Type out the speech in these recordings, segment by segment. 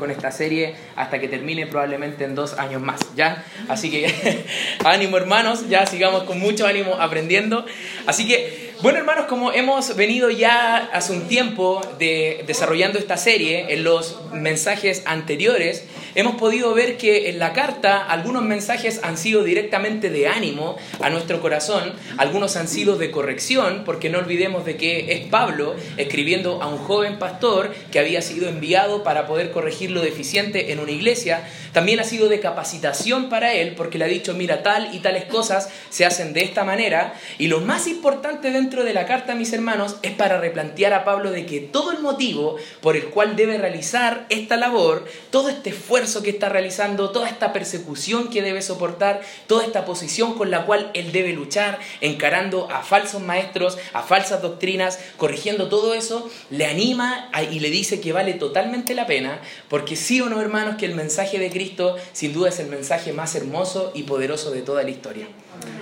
con esta serie hasta que termine probablemente en dos años más, ¿ya? Así que ánimo hermanos, ya sigamos con mucho ánimo aprendiendo. Así que, bueno hermanos, como hemos venido ya hace un tiempo de, desarrollando esta serie, en los mensajes anteriores, hemos podido ver que en la carta algunos mensajes han sido directamente de ánimo a nuestro corazón, algunos han sido de corrección, porque no olvidemos de que es Pablo escribiendo a un joven pastor que había sido enviado para poder corregir lo deficiente en una iglesia, también ha sido de capacitación para él, porque le ha dicho, mira, tal y tales cosas se hacen de esta manera, y lo más importante dentro de la carta, mis hermanos, es para replantear a Pablo de que todo el motivo por el cual debe realizar esta labor, todo este esfuerzo que está realizando, toda esta persecución que debe soportar, toda esta posición con la cual él debe luchar, encarando a falsos maestros, a falsas doctrinas, corrigiendo todo eso, le anima y le dice que vale totalmente la pena, porque sí o no, hermanos, que el mensaje de Cristo sin duda es el mensaje más hermoso y poderoso de toda la historia.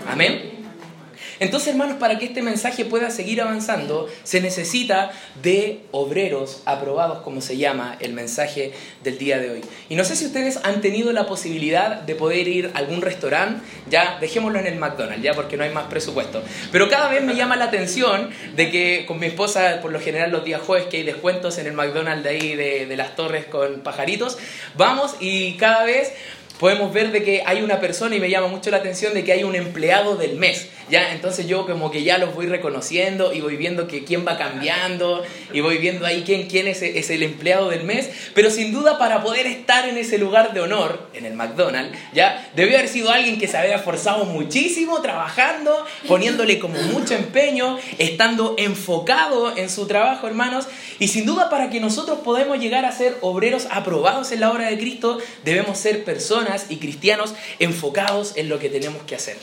Amén. Entonces, hermanos, para que este mensaje pueda seguir avanzando, se necesita de obreros aprobados, como se llama el mensaje del día de hoy. Y no sé si ustedes han tenido la posibilidad de poder ir a algún restaurante, ya dejémoslo en el McDonald's, ya porque no hay más presupuesto. Pero cada vez me llama la atención de que con mi esposa, por lo general los días jueves que hay descuentos en el McDonald's de ahí de, de las torres con pajaritos, vamos y cada vez podemos ver de que hay una persona y me llama mucho la atención de que hay un empleado del mes. ¿Ya? Entonces yo como que ya los voy reconociendo y voy viendo que quién va cambiando y voy viendo ahí quién, quién es, es el empleado del mes. Pero sin duda para poder estar en ese lugar de honor, en el McDonald's, ya debió haber sido alguien que se había esforzado muchísimo trabajando, poniéndole como mucho empeño, estando enfocado en su trabajo, hermanos. Y sin duda para que nosotros podamos llegar a ser obreros aprobados en la obra de Cristo, debemos ser personas y cristianos enfocados en lo que tenemos que hacer.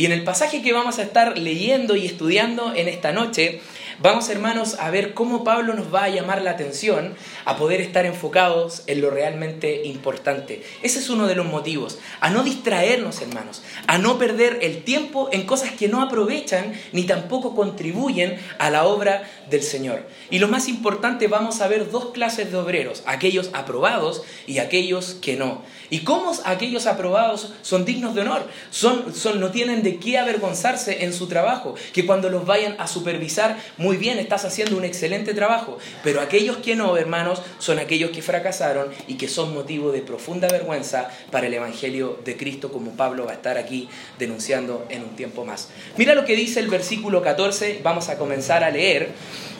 Y en el pasaje que vamos a estar leyendo y estudiando en esta noche, vamos hermanos a ver cómo Pablo nos va a llamar la atención a poder estar enfocados en lo realmente importante. Ese es uno de los motivos, a no distraernos hermanos, a no perder el tiempo en cosas que no aprovechan ni tampoco contribuyen a la obra del Señor. Y lo más importante, vamos a ver dos clases de obreros, aquellos aprobados y aquellos que no. ¿Y cómo aquellos aprobados son dignos de honor? Son, son, no tienen de qué avergonzarse en su trabajo, que cuando los vayan a supervisar, muy bien, estás haciendo un excelente trabajo. Pero aquellos que no, hermanos, son aquellos que fracasaron y que son motivo de profunda vergüenza para el Evangelio de Cristo, como Pablo va a estar aquí denunciando en un tiempo más. Mira lo que dice el versículo 14, vamos a comenzar a leer.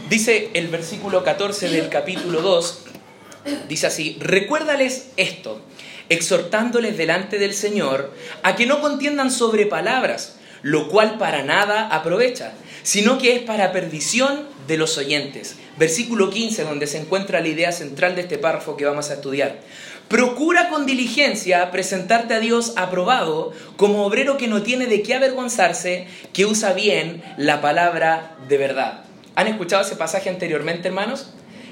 Dice el versículo 14 del capítulo 2, dice así, recuérdales esto exhortándoles delante del Señor a que no contiendan sobre palabras, lo cual para nada aprovecha, sino que es para perdición de los oyentes. Versículo 15, donde se encuentra la idea central de este párrafo que vamos a estudiar. Procura con diligencia presentarte a Dios aprobado como obrero que no tiene de qué avergonzarse, que usa bien la palabra de verdad. ¿Han escuchado ese pasaje anteriormente, hermanos?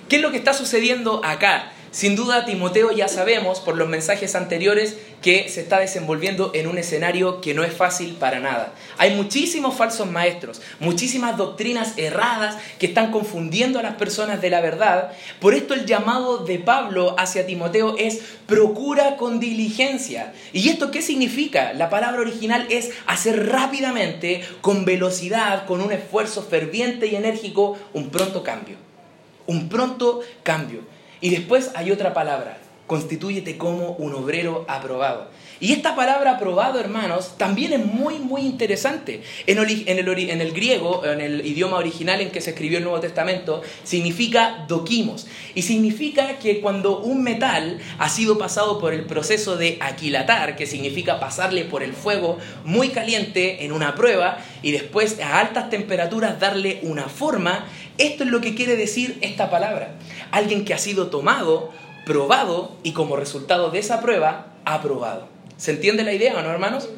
¿Qué es lo que está sucediendo acá? Sin duda, Timoteo ya sabemos por los mensajes anteriores que se está desenvolviendo en un escenario que no es fácil para nada. Hay muchísimos falsos maestros, muchísimas doctrinas erradas que están confundiendo a las personas de la verdad. Por esto el llamado de Pablo hacia Timoteo es procura con diligencia. ¿Y esto qué significa? La palabra original es hacer rápidamente, con velocidad, con un esfuerzo ferviente y enérgico, un pronto cambio. Un pronto cambio. Y después hay otra palabra, constitúyete como un obrero aprobado. Y esta palabra aprobado, hermanos, también es muy, muy interesante. En el, en el, griego, en el idioma original en que se escribió el Nuevo Testamento, significa doquimos. Y significa que cuando un metal ha sido pasado por el proceso de aquilatar, que significa pasarle por el fuego muy caliente en una prueba, y después a altas temperaturas darle una forma, esto es lo que quiere decir esta palabra. Alguien que ha sido tomado, probado y como resultado de esa prueba, aprobado. ¿Se entiende la idea o no, hermanos?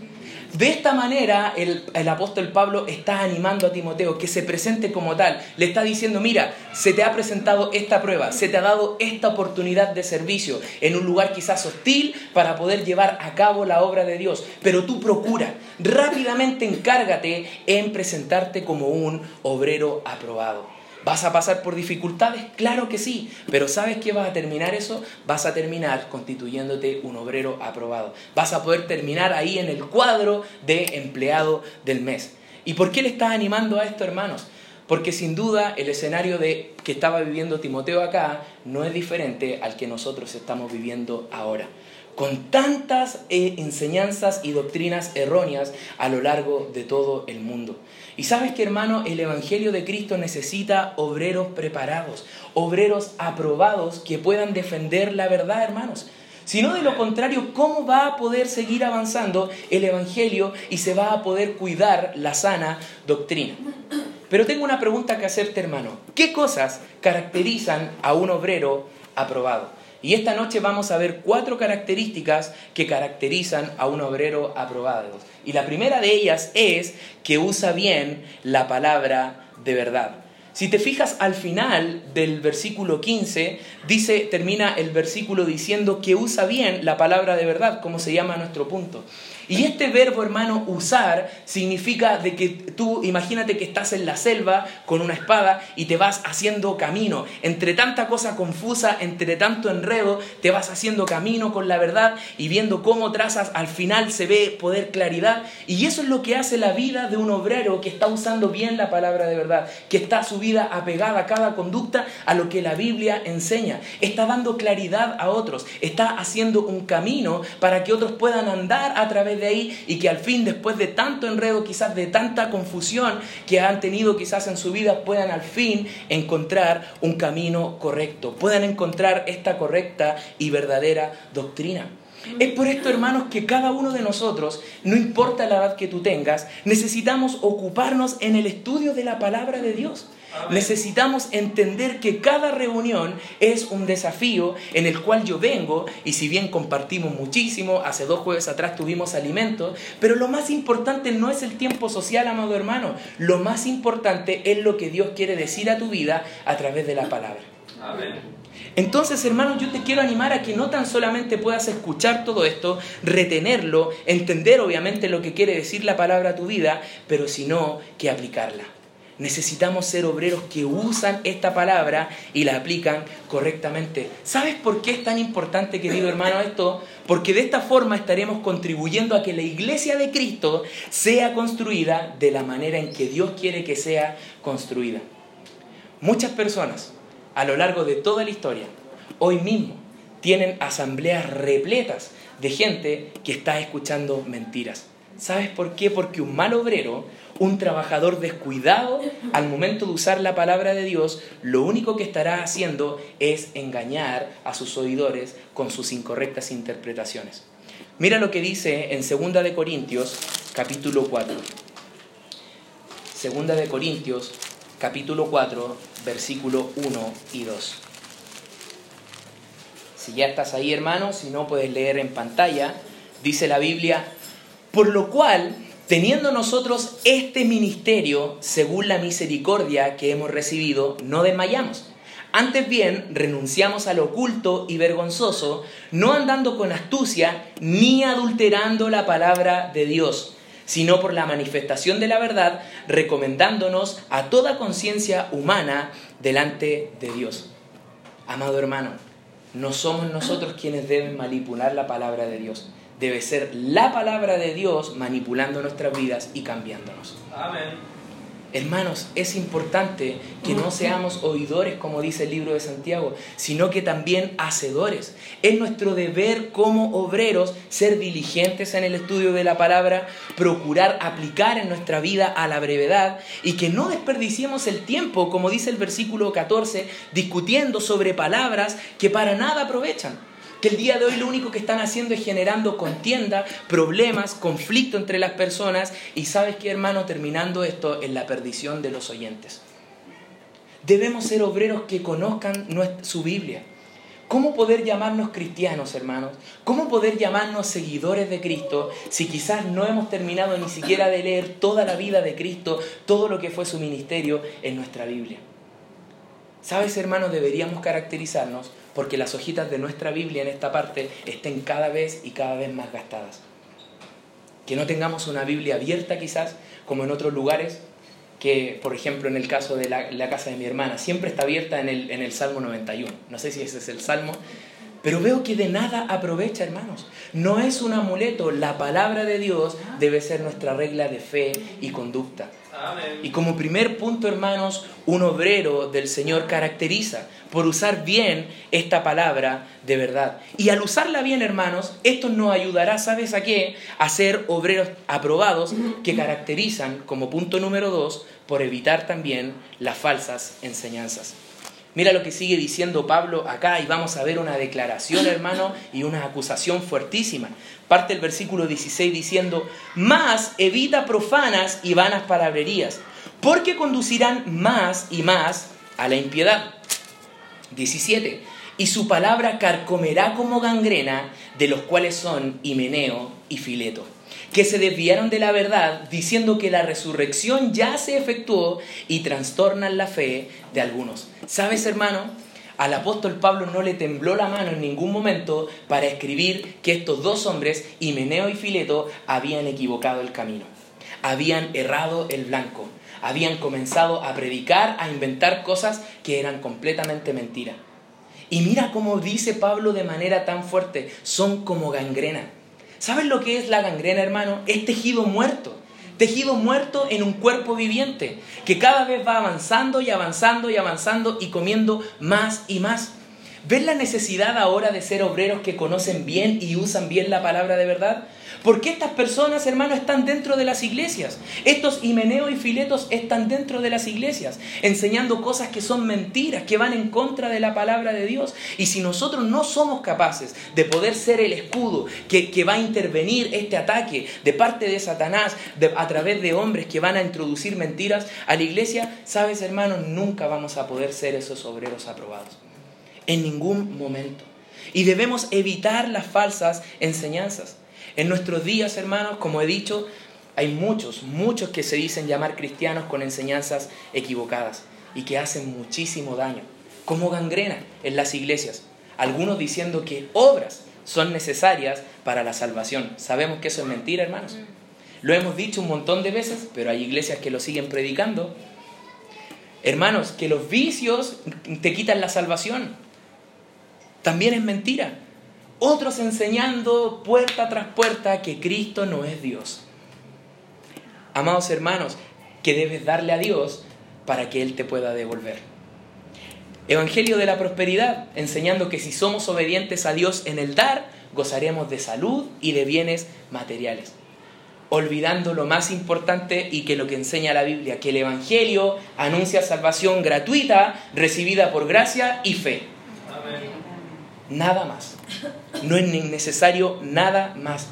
De esta manera el, el, apóstol Pablo está animando a Timoteo que se presente como tal. Le está diciendo, mira, se te ha presentado esta prueba, se te ha dado esta oportunidad de servicio en un lugar quizás hostil para poder llevar a cabo la obra de Dios. Pero tú procura, rápidamente encárgate en presentarte como un obrero aprobado. ¿Vas a pasar por dificultades? Claro que sí, pero ¿sabes qué vas a terminar eso? Vas a terminar constituyéndote un obrero aprobado. Vas a poder terminar ahí en el cuadro de empleado del mes. ¿Y por qué le estás animando a esto, hermanos? Porque sin duda el escenario de que estaba viviendo Timoteo acá no es diferente al que nosotros estamos viviendo ahora con tantas eh, enseñanzas y doctrinas erróneas a lo largo de todo el mundo. Y sabes que hermano, el Evangelio de Cristo necesita obreros preparados, obreros aprobados que puedan defender la verdad, hermanos. Si no, de lo contrario, ¿cómo va a poder seguir avanzando el Evangelio y se va a poder cuidar la sana doctrina? Pero tengo una pregunta que hacerte, hermano. ¿Qué cosas caracterizan a un obrero aprobado? Y esta noche vamos a ver cuatro características que caracterizan a un obrero aprobado. Y la primera de ellas es que usa bien la palabra de verdad. Si te fijas al final del versículo 15, dice, termina el versículo diciendo que usa bien la palabra de verdad, como se llama nuestro punto. Y este verbo, hermano, usar, significa de que tú, imagínate que estás en la selva con una espada y te vas haciendo camino. Entre tanta cosa confusa, entre tanto enredo, te vas haciendo camino con la verdad y viendo cómo trazas, al final se ve poder claridad. Y eso es lo que hace la vida de un obrero que está usando bien la palabra de verdad, que está su vida apegada cada conducta a lo que la Biblia enseña. Está dando claridad a otros, está haciendo un camino para que otros puedan andar a través de ahí y que al fin, después de tanto enredo, quizás de tanta confusión que han tenido quizás en su vida, puedan al fin encontrar un camino correcto, puedan encontrar esta correcta y verdadera doctrina. Es por esto, hermanos, que cada uno de nosotros, no importa la edad que tú tengas, necesitamos ocuparnos en el estudio de la palabra de Dios. Necesitamos entender que cada reunión es un desafío en el cual yo vengo y si bien compartimos muchísimo, hace dos jueves atrás tuvimos alimentos, pero lo más importante no es el tiempo social, amado hermano, lo más importante es lo que Dios quiere decir a tu vida a través de la palabra. Entonces, hermano, yo te quiero animar a que no tan solamente puedas escuchar todo esto, retenerlo, entender obviamente lo que quiere decir la palabra a tu vida, pero sino que aplicarla. Necesitamos ser obreros que usan esta palabra y la aplican correctamente. ¿Sabes por qué es tan importante, querido hermano, esto? Porque de esta forma estaremos contribuyendo a que la iglesia de Cristo sea construida de la manera en que Dios quiere que sea construida. Muchas personas a lo largo de toda la historia, hoy mismo, tienen asambleas repletas de gente que está escuchando mentiras. ¿Sabes por qué? Porque un mal obrero un trabajador descuidado al momento de usar la palabra de Dios, lo único que estará haciendo es engañar a sus oidores con sus incorrectas interpretaciones. Mira lo que dice en 2 de Corintios, capítulo 4. Segunda de Corintios, capítulo 4, versículo 1 y 2. Si ya estás ahí, hermano, si no puedes leer en pantalla, dice la Biblia, por lo cual Teniendo nosotros este ministerio, según la misericordia que hemos recibido, no desmayamos. Antes bien, renunciamos al oculto y vergonzoso, no andando con astucia ni adulterando la palabra de Dios, sino por la manifestación de la verdad, recomendándonos a toda conciencia humana delante de Dios. Amado hermano, no somos nosotros quienes deben manipular la palabra de Dios debe ser la palabra de Dios manipulando nuestras vidas y cambiándonos. Amén. Hermanos, es importante que no seamos oidores, como dice el libro de Santiago, sino que también hacedores. Es nuestro deber como obreros ser diligentes en el estudio de la palabra, procurar aplicar en nuestra vida a la brevedad y que no desperdiciemos el tiempo, como dice el versículo 14, discutiendo sobre palabras que para nada aprovechan que el día de hoy lo único que están haciendo es generando contienda, problemas, conflicto entre las personas y sabes qué hermano, terminando esto en la perdición de los oyentes. Debemos ser obreros que conozcan su Biblia. ¿Cómo poder llamarnos cristianos, hermanos? ¿Cómo poder llamarnos seguidores de Cristo si quizás no hemos terminado ni siquiera de leer toda la vida de Cristo, todo lo que fue su ministerio en nuestra Biblia? ¿Sabes, hermanos? Deberíamos caracterizarnos porque las hojitas de nuestra Biblia en esta parte estén cada vez y cada vez más gastadas. Que no tengamos una Biblia abierta quizás, como en otros lugares, que, por ejemplo, en el caso de la, casa de mi hermana, siempre está abierta en el, en el Salmo 91. No sé si ese es el Salmo, pero veo que de nada aprovecha, hermanos. No es un amuleto, la palabra de Dios debe ser nuestra regla de fe y conducta. Y como primer punto, hermanos, un obrero del Señor caracteriza por usar bien esta palabra de verdad. Y al usarla bien, hermanos, esto nos ayudará, ¿sabes a qué? A ser obreros aprobados que caracterizan, como punto número dos, por evitar también las falsas enseñanzas. Mira lo que sigue diciendo Pablo acá y vamos a ver una declaración, hermano, y una acusación fuertísima. Parte el versículo 16 diciendo, más evita profanas y vanas palabrerías, porque conducirán más y más a la impiedad. 17. Y su palabra carcomerá como gangrena, de los cuales son Himeneo y Fileto que se desviaron de la verdad diciendo que la resurrección ya se efectuó y trastornan la fe de algunos. ¿Sabes, hermano? Al apóstol Pablo no le tembló la mano en ningún momento para escribir que estos dos hombres, Himeneo y Fileto, habían equivocado el camino, habían errado el blanco, habían comenzado a predicar, a inventar cosas que eran completamente mentira. Y mira cómo dice Pablo de manera tan fuerte, son como gangrena ¿Sabes lo que es la gangrena, hermano? Es tejido muerto. Tejido muerto en un cuerpo viviente, que cada vez va avanzando y avanzando y avanzando y comiendo más y más. ¿Ves la necesidad ahora de ser obreros que conocen bien y usan bien la palabra de verdad? ¿Por qué estas personas, hermanos, están dentro de las iglesias? Estos Himeneo y Filetos están dentro de las iglesias, enseñando cosas que son mentiras, que van en contra de la palabra de Dios. Y si nosotros no somos capaces de poder ser el escudo que, va a intervenir este ataque de parte de Satanás a través de hombres que van a introducir mentiras a la iglesia, sabes, hermanos, nunca vamos a poder ser esos obreros aprobados. En ningún momento. Y debemos evitar las falsas enseñanzas. En nuestros días, hermanos, como he dicho, hay muchos, muchos que se dicen llamar cristianos con enseñanzas equivocadas y que hacen muchísimo daño, como gangrena en las iglesias. Algunos diciendo que obras son necesarias para la salvación. Sabemos que eso es mentira, hermanos. Lo hemos dicho un montón de veces, pero hay iglesias que lo siguen predicando. Hermanos, que los vicios te quitan la salvación. También es mentira otros enseñando puerta tras puerta que Cristo no es Dios. Amados hermanos, que debes darle a Dios para que Él te pueda devolver. Evangelio de la prosperidad, enseñando que si somos obedientes a Dios en el dar, gozaremos de salud y de bienes materiales. Olvidando lo más importante y que lo que enseña la Biblia, que el Evangelio anuncia salvación gratuita, recibida por gracia y fe. Nada más. No es necesario nada más.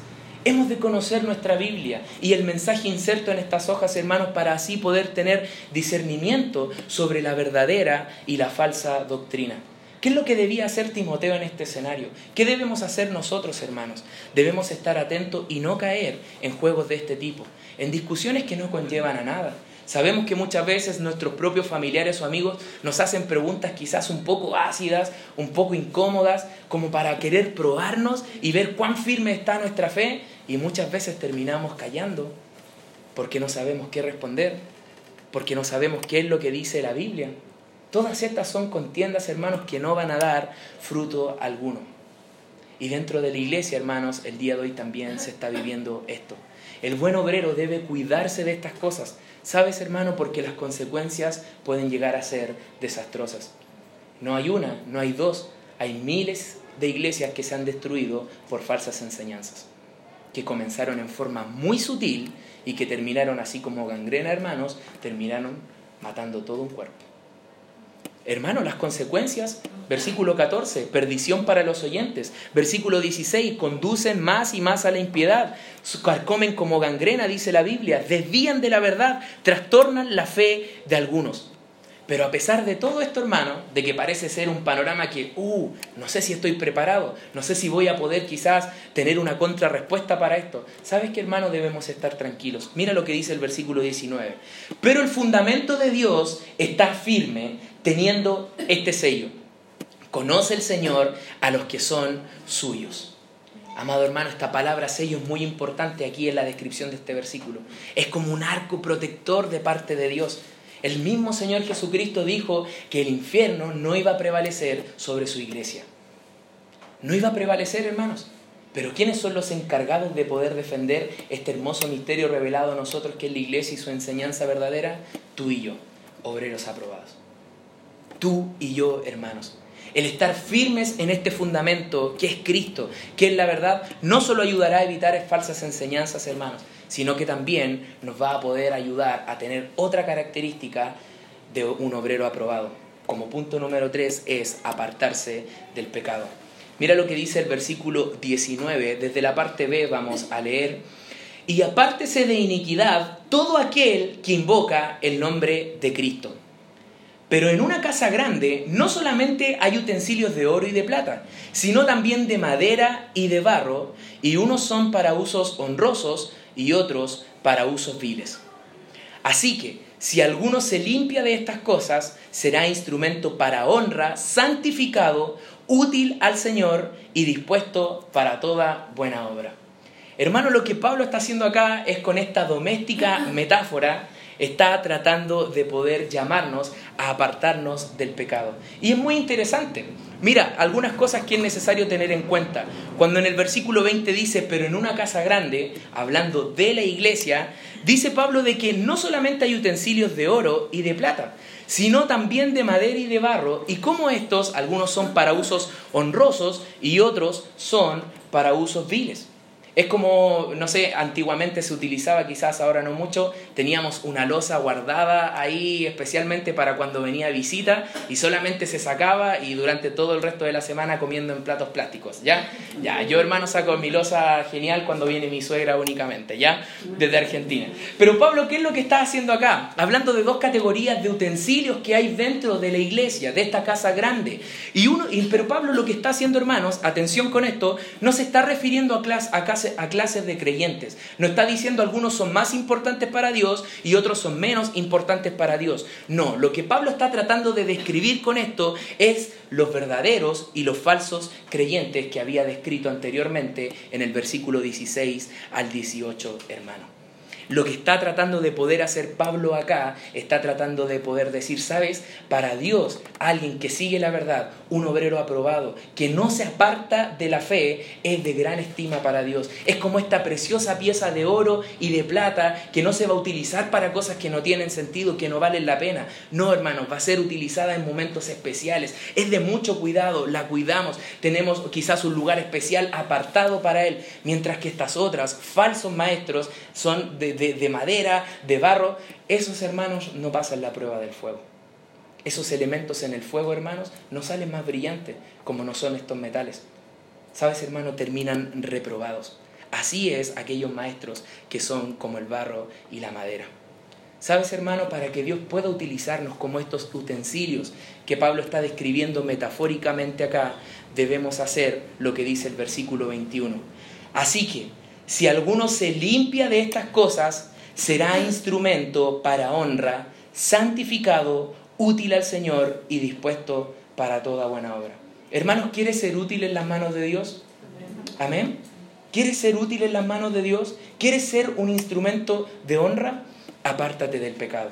Hemos de conocer nuestra Biblia y el mensaje inserto en estas hojas, hermanos, para así poder tener discernimiento sobre la verdadera y la falsa doctrina. ¿Qué es lo que debía hacer Timoteo en este escenario? ¿Qué debemos hacer nosotros, hermanos? Debemos estar atentos y no caer en juegos de este tipo, en discusiones que no conllevan a nada. Sabemos que muchas veces nuestros propios familiares o amigos nos hacen preguntas quizás un poco ácidas, un poco incómodas, como para querer probarnos y ver cuán firme está nuestra fe y muchas veces terminamos callando porque no sabemos qué responder, porque no sabemos qué es lo que dice la Biblia. Todas estas son contiendas, hermanos, que no van a dar fruto alguno. Y dentro de la iglesia, hermanos, el día de hoy también se está viviendo esto. El buen obrero debe cuidarse de estas cosas ¿Sabes, hermano? Porque las consecuencias pueden llegar a ser desastrosas. No hay una, no hay dos, hay miles de iglesias que se han destruido por falsas enseñanzas, que comenzaron en forma muy sutil y que terminaron así como gangrena, hermanos, terminaron matando todo un cuerpo. Hermano, las consecuencias, versículo 14, perdición para los oyentes. Versículo 16, conducen más y más a la impiedad. Comen como gangrena, dice la Biblia. Desvían de la verdad, trastornan la fe de algunos. Pero a pesar de todo esto, hermano, de que parece ser un panorama que, uh, no sé si estoy preparado, no sé si voy a poder quizás tener una contrarrespuesta para esto. ¿Sabes qué, hermano? Debemos estar tranquilos. Mira lo que dice el versículo 19. Pero el fundamento de Dios está firme teniendo este sello. Conoce el Señor a los que son suyos. Amado hermano, esta palabra sello es muy importante aquí en la descripción de este versículo. Es como un arco protector de parte de Dios. El mismo Señor Jesucristo dijo que el infierno no iba a prevalecer sobre su iglesia. No iba a prevalecer, hermanos. Pero ¿quiénes son los encargados de poder defender este hermoso misterio revelado a nosotros que es la iglesia y su enseñanza verdadera? Tú y yo, obreros aprobados. Tú y yo, hermanos. El estar firmes en este fundamento que es Cristo, que es la verdad, no solo ayudará a evitar falsas enseñanzas, hermanos, sino que también nos va a poder ayudar a tener otra característica de un obrero aprobado. Como punto número tres es apartarse del pecado. Mira lo que dice el versículo 19, desde la parte B vamos a leer. Y apártese de iniquidad todo aquel que invoca el nombre de Cristo pero en una casa grande no solamente hay utensilios de oro y de plata, sino también de madera y de barro, y unos son para usos honrosos y otros para usos viles. Así que, si alguno se limpia de estas cosas, será instrumento para honra, santificado, útil al Señor y dispuesto para toda buena obra. Hermano, lo que Pablo está haciendo acá es con esta doméstica metáfora, está tratando de poder llamarnos a apartarnos del pecado. Y es muy interesante. Mira, algunas cosas que es necesario tener en cuenta. Cuando en el versículo 20 dice, pero en una casa grande, hablando de la iglesia, dice Pablo de que no solamente hay utensilios de oro y de plata, sino también de madera y de barro, y como estos, algunos son para usos honrosos y otros son para usos viles. Es como, no sé, antiguamente se utilizaba, quizás ahora no mucho, teníamos una losa guardada ahí especialmente para cuando venía visita y solamente se sacaba y durante todo el resto de la semana comiendo en platos plásticos, ¿ya? Ya, yo hermano saco mi losa genial cuando viene mi suegra únicamente, ¿ya? Desde Argentina. Pero Pablo, ¿qué es lo que está haciendo acá? Hablando de dos categorías de utensilios que hay dentro de la iglesia, de esta casa grande. Y uno, pero Pablo lo que está haciendo, hermanos, atención con esto, no se está refiriendo a, clase, a, casa, a clases de creyentes. No está diciendo algunos son más importantes para Dios y otros son menos importantes para Dios. No, lo que Pablo está tratando de describir con esto es los verdaderos y los falsos creyentes que había descrito anteriormente en el versículo 16 al 18, hermano. Lo que está tratando de poder hacer Pablo acá, está tratando de poder decir, sabes, para Dios, alguien que sigue la verdad, un obrero aprobado, que no se aparta de la fe, es de gran estima para Dios. Es como esta preciosa pieza de oro y de plata que no se va a utilizar para cosas que no tienen sentido, que no valen la pena. No, hermanos, va a ser utilizada en momentos especiales. Es de mucho cuidado, la cuidamos. Tenemos quizás un lugar especial apartado para él, mientras que estas otras, falsos maestros, son de de, madera, de barro, esos hermanos no pasan la prueba del fuego. Esos elementos en el fuego, hermanos, no salen más brillantes como no son estos metales. ¿Sabes, hermano? Terminan reprobados. Así es aquellos maestros que son como el barro y la madera. ¿Sabes, hermano? Para que Dios pueda utilizarnos como estos utensilios que Pablo está describiendo metafóricamente acá, debemos hacer lo que dice el versículo 21. Así que, si alguno se limpia de estas cosas, será instrumento para honra, santificado, útil al Señor y dispuesto para toda buena obra. Hermanos, ¿quieres ser útil en las manos de Dios? Amén. ¿Quieres ser útil en las manos de Dios? ¿Quieres ser un instrumento de honra? Apártate del pecado.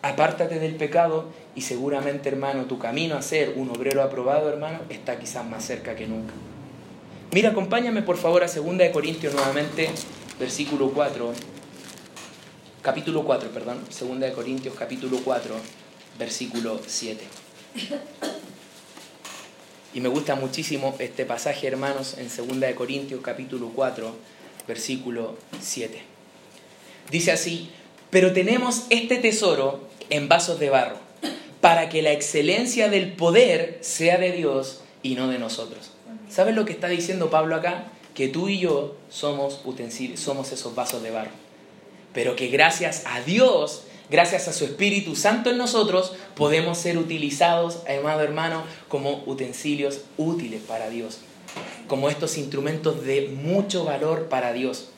Apártate del pecado y seguramente, hermano, tu camino a ser un obrero aprobado, hermano, está quizás más cerca que nunca. Mira, acompáñame por favor a 2 de Corintios nuevamente, versículo 4. Capítulo 4, perdón. 2 de Corintios, capítulo 4, versículo 7. Y me gusta muchísimo este pasaje, hermanos, en 2 de Corintios, capítulo 4, versículo 7. Dice así, pero tenemos este tesoro en vasos de barro, para que la excelencia del poder sea de Dios y no de nosotros. ¿Sabes lo que está diciendo Pablo acá? Que tú y yo somos utensilios, somos esos vasos de barro. Pero que gracias a Dios, gracias a su Espíritu Santo en nosotros, podemos ser utilizados, amado hermano, como utensilios útiles para Dios. Como estos instrumentos de mucho valor para Dios.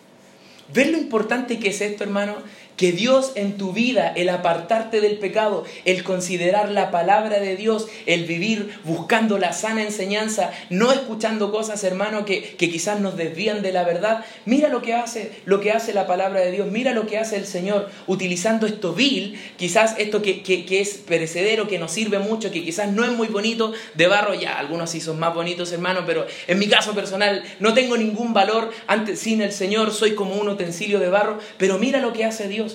¿Ves lo importante que es esto, hermano? Que Dios en tu vida, el apartarte del pecado, el considerar la palabra de Dios, el vivir buscando la sana enseñanza, no escuchando cosas, hermano, que, que quizás nos desvían de la verdad, mira lo que hace, lo que hace la palabra de Dios, mira lo que hace el Señor, utilizando esto vil, quizás esto que, que, que es perecedero, que nos sirve mucho, que quizás no es muy bonito, de barro ya, algunos sí son más bonitos, hermano, pero en mi caso personal no tengo ningún valor antes, sin el Señor, soy como un utensilio de barro, pero mira lo que hace Dios.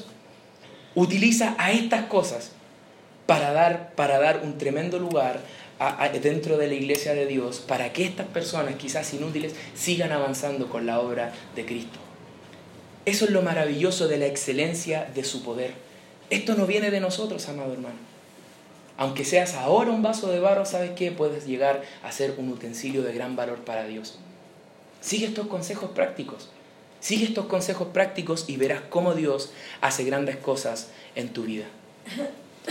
Utiliza a estas cosas para dar, para dar un tremendo lugar dentro de la iglesia de Dios, para que estas personas, quizás inútiles, sigan avanzando con la obra de Cristo. Eso es lo maravilloso de la excelencia de su poder. Esto no viene de nosotros, amado hermano. Aunque seas ahora un vaso de barro, ¿sabes qué? Puedes llegar a ser un utensilio de gran valor para Dios. Sigue estos consejos prácticos. Sigue estos consejos prácticos y verás cómo Dios hace grandes cosas en tu vida.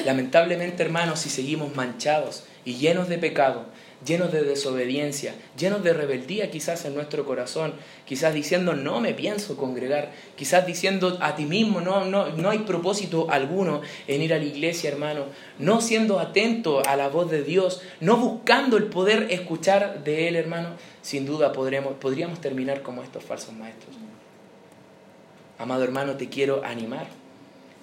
Lamentablemente, hermanos, si seguimos manchados y llenos de pecado, llenos de desobediencia, llenos de rebeldía quizás en nuestro corazón, quizás diciendo no me pienso congregar, quizás diciendo a ti mismo no, no, no hay propósito alguno en ir a la iglesia, hermano, no siendo atento a la voz de Dios, no buscando el poder escuchar de Él, hermano, sin duda podremos, podríamos terminar como estos falsos maestros. Amado hermano, te quiero animar.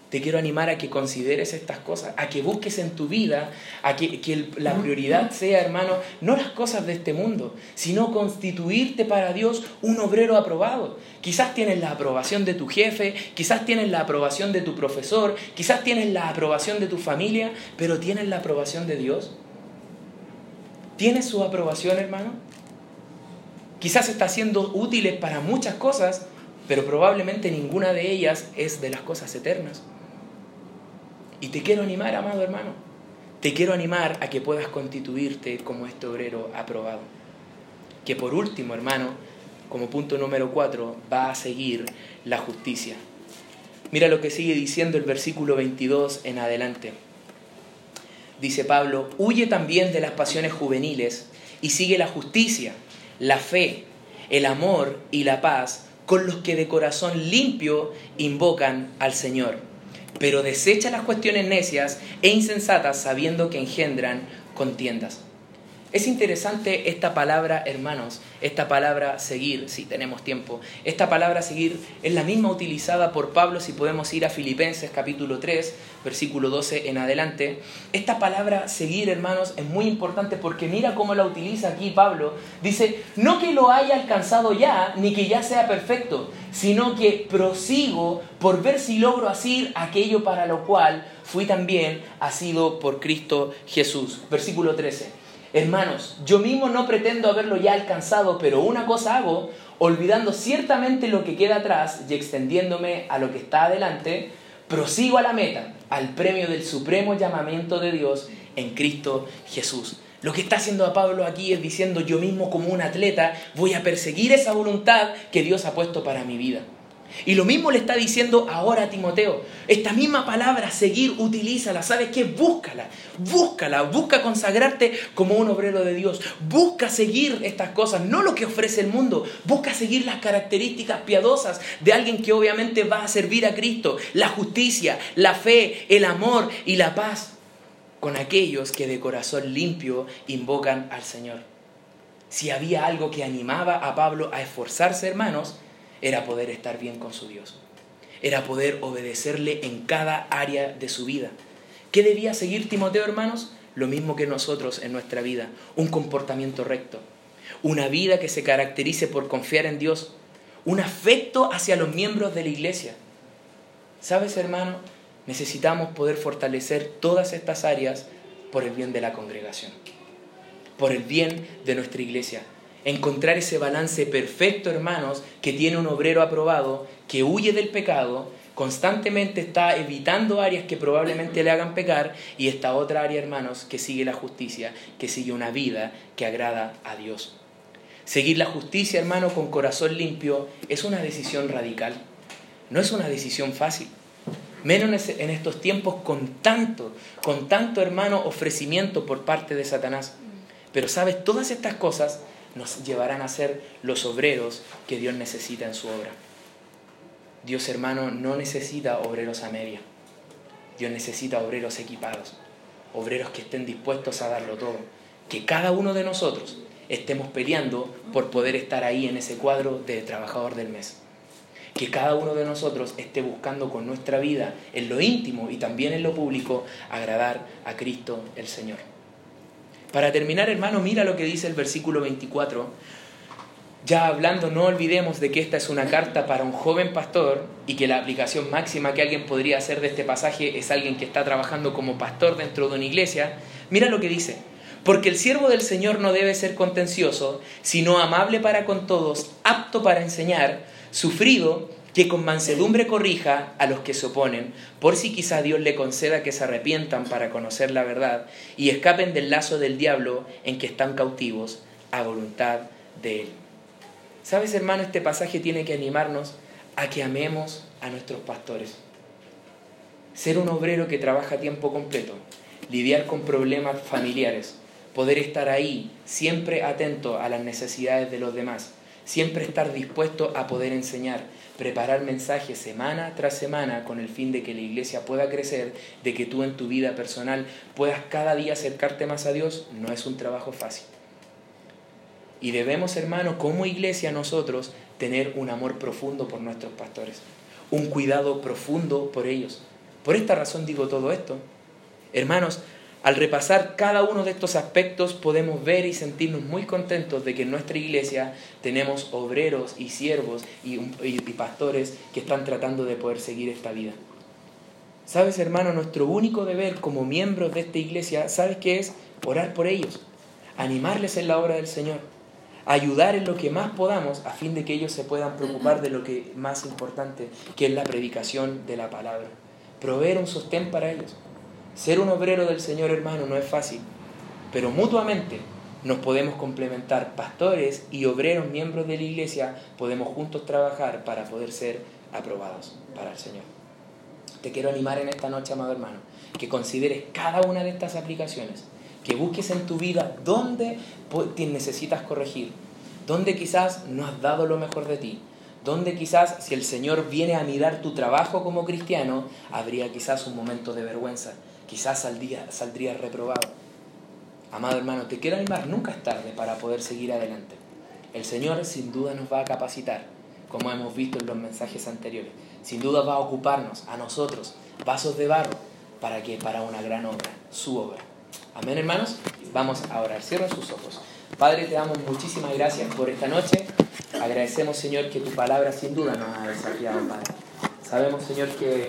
Te quiero animar a que consideres estas cosas, a que busques en tu vida, a que, que, la prioridad sea, hermano, no las cosas de este mundo, sino constituirte para Dios un obrero aprobado. Quizás tienes la aprobación de tu jefe, quizás tienes la aprobación de tu profesor, quizás tienes la aprobación de tu familia, pero tienes la aprobación de Dios. ¿Tienes su aprobación, hermano? Quizás está siendo útiles para muchas cosas, pero probablemente ninguna de ellas es de las cosas eternas. Y te quiero animar, amado hermano, te quiero animar a que puedas constituirte como este obrero aprobado. Que por último, hermano, como punto número cuatro, va a seguir la justicia. Mira lo que sigue diciendo el versículo 22 en adelante. Dice Pablo, huye también de las pasiones juveniles y sigue la justicia, la fe, el amor y la paz con los que de corazón limpio invocan al Señor, pero desecha las cuestiones necias e insensatas sabiendo que engendran contiendas. Es interesante esta palabra, hermanos, esta palabra seguir, si tenemos tiempo. Esta palabra seguir es la misma utilizada por Pablo si podemos ir a Filipenses capítulo 3, versículo 12 en adelante. Esta palabra seguir, hermanos, es muy importante porque mira cómo la utiliza aquí Pablo. Dice, no que lo haya alcanzado ya, ni que ya sea perfecto, sino que prosigo por ver si logro asir aquello para lo cual fui también asido por Cristo Jesús. Versículo 13. Hermanos, yo mismo no pretendo haberlo ya alcanzado, pero una cosa hago, olvidando ciertamente lo que queda atrás y extendiéndome a lo que está adelante, prosigo a la meta, al premio del supremo llamamiento de Dios en Cristo Jesús. Lo que está haciendo a Pablo aquí es diciendo yo mismo como un atleta voy a perseguir esa voluntad que Dios ha puesto para mi vida. Y lo mismo le está diciendo ahora a Timoteo. Esta misma palabra, seguir, utilízala. ¿Sabes qué? Búscala, búscala, busca consagrarte como un obrero de Dios. Busca seguir estas cosas, no lo que ofrece el mundo. Busca seguir las características piadosas de alguien que obviamente va a servir a Cristo. La justicia, la fe, el amor y la paz con aquellos que de corazón limpio invocan al Señor. Si había algo que animaba a Pablo a esforzarse, hermanos, era poder estar bien con su Dios. Era poder obedecerle en cada área de su vida. ¿Qué debía seguir Timoteo, hermanos? Lo mismo que nosotros en nuestra vida. Un comportamiento recto. Una vida que se caracterice por confiar en Dios. Un afecto hacia los miembros de la iglesia. ¿Sabes, hermano? Necesitamos poder fortalecer todas estas áreas por el bien de la congregación. Por el bien de nuestra iglesia encontrar ese balance perfecto, hermanos, que tiene un obrero aprobado, que huye del pecado, constantemente está evitando áreas que probablemente le hagan pecar y esta otra área, hermanos, que sigue la justicia, que sigue una vida que agrada a Dios. Seguir la justicia, hermano, con corazón limpio es una decisión radical. No es una decisión fácil. Menos en estos tiempos con tanto, con tanto, hermano, ofrecimiento por parte de Satanás. Pero sabes, todas estas cosas nos llevarán a ser los obreros que Dios necesita en su obra. Dios hermano no necesita obreros a media. Dios necesita obreros equipados, obreros que estén dispuestos a darlo todo. Que cada uno de nosotros estemos peleando por poder estar ahí en ese cuadro de trabajador del mes. Que cada uno de nosotros esté buscando con nuestra vida, en lo íntimo y también en lo público, agradar a Cristo el Señor. Para terminar, hermano, mira lo que dice el versículo 24. Ya hablando, no olvidemos de que esta es una carta para un joven pastor y que la aplicación máxima que alguien podría hacer de este pasaje es alguien que está trabajando como pastor dentro de una iglesia. Mira lo que dice. Porque el siervo del Señor no debe ser contencioso, sino amable para con todos, apto para enseñar, sufrido, que con mansedumbre corrija a los que se oponen, por si quizá Dios le conceda que se arrepientan para conocer la verdad y escapen del lazo del diablo en que están cautivos a voluntad de Él. ¿Sabes, hermano? Este pasaje tiene que animarnos a que amemos a nuestros pastores. Ser un obrero que trabaja a tiempo completo, lidiar con problemas familiares, poder estar ahí, siempre atento a las necesidades de los demás, siempre estar dispuesto a poder enseñar, preparar mensajes semana tras semana con el fin de que la iglesia pueda crecer, de que tú en tu vida personal puedas cada día acercarte más a Dios, no es un trabajo fácil. Y debemos, hermano, como iglesia nosotros, tener un amor profundo por nuestros pastores, un cuidado profundo por ellos. Por esta razón digo todo esto. Hermanos, al repasar cada uno de estos aspectos podemos ver y sentirnos muy contentos de que en nuestra iglesia tenemos obreros y siervos y, pastores que están tratando de poder seguir esta vida. ¿Sabes, hermano? Nuestro único deber como miembros de esta iglesia, ¿sabes qué es? Orar por ellos, animarles en la obra del Señor, ayudar en lo que más podamos a fin de que ellos se puedan preocupar de lo que más importante, que es la predicación de la palabra. Proveer un sostén para ellos. Ser un obrero del Señor hermano no es fácil, pero mutuamente nos podemos complementar. Pastores y obreros miembros de la iglesia podemos juntos trabajar para poder ser aprobados para el Señor. Te quiero animar en esta noche, amado hermano, que consideres cada una de estas aplicaciones, que busques en tu vida dónde necesitas corregir, dónde quizás no has dado lo mejor de ti, donde quizás si el Señor viene a mirar tu trabajo como cristiano, habría quizás un momento de vergüenza quizás saldría, saldría reprobado. Amado hermano, te quiero animar, nunca es tarde para poder seguir adelante. El Señor sin duda nos va a capacitar, como hemos visto en los mensajes anteriores. Sin duda va a ocuparnos a nosotros, vasos de barro, para que para una gran obra, su obra. Amén, hermanos. Vamos a orar. Cierren sus ojos. Padre, te damos muchísimas gracias por esta noche. Agradecemos, Señor, que tu palabra sin duda nos ha desafiado, Padre. Sabemos, Señor, que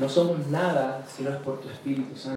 no somos nada si no es por tu Espíritu Santo.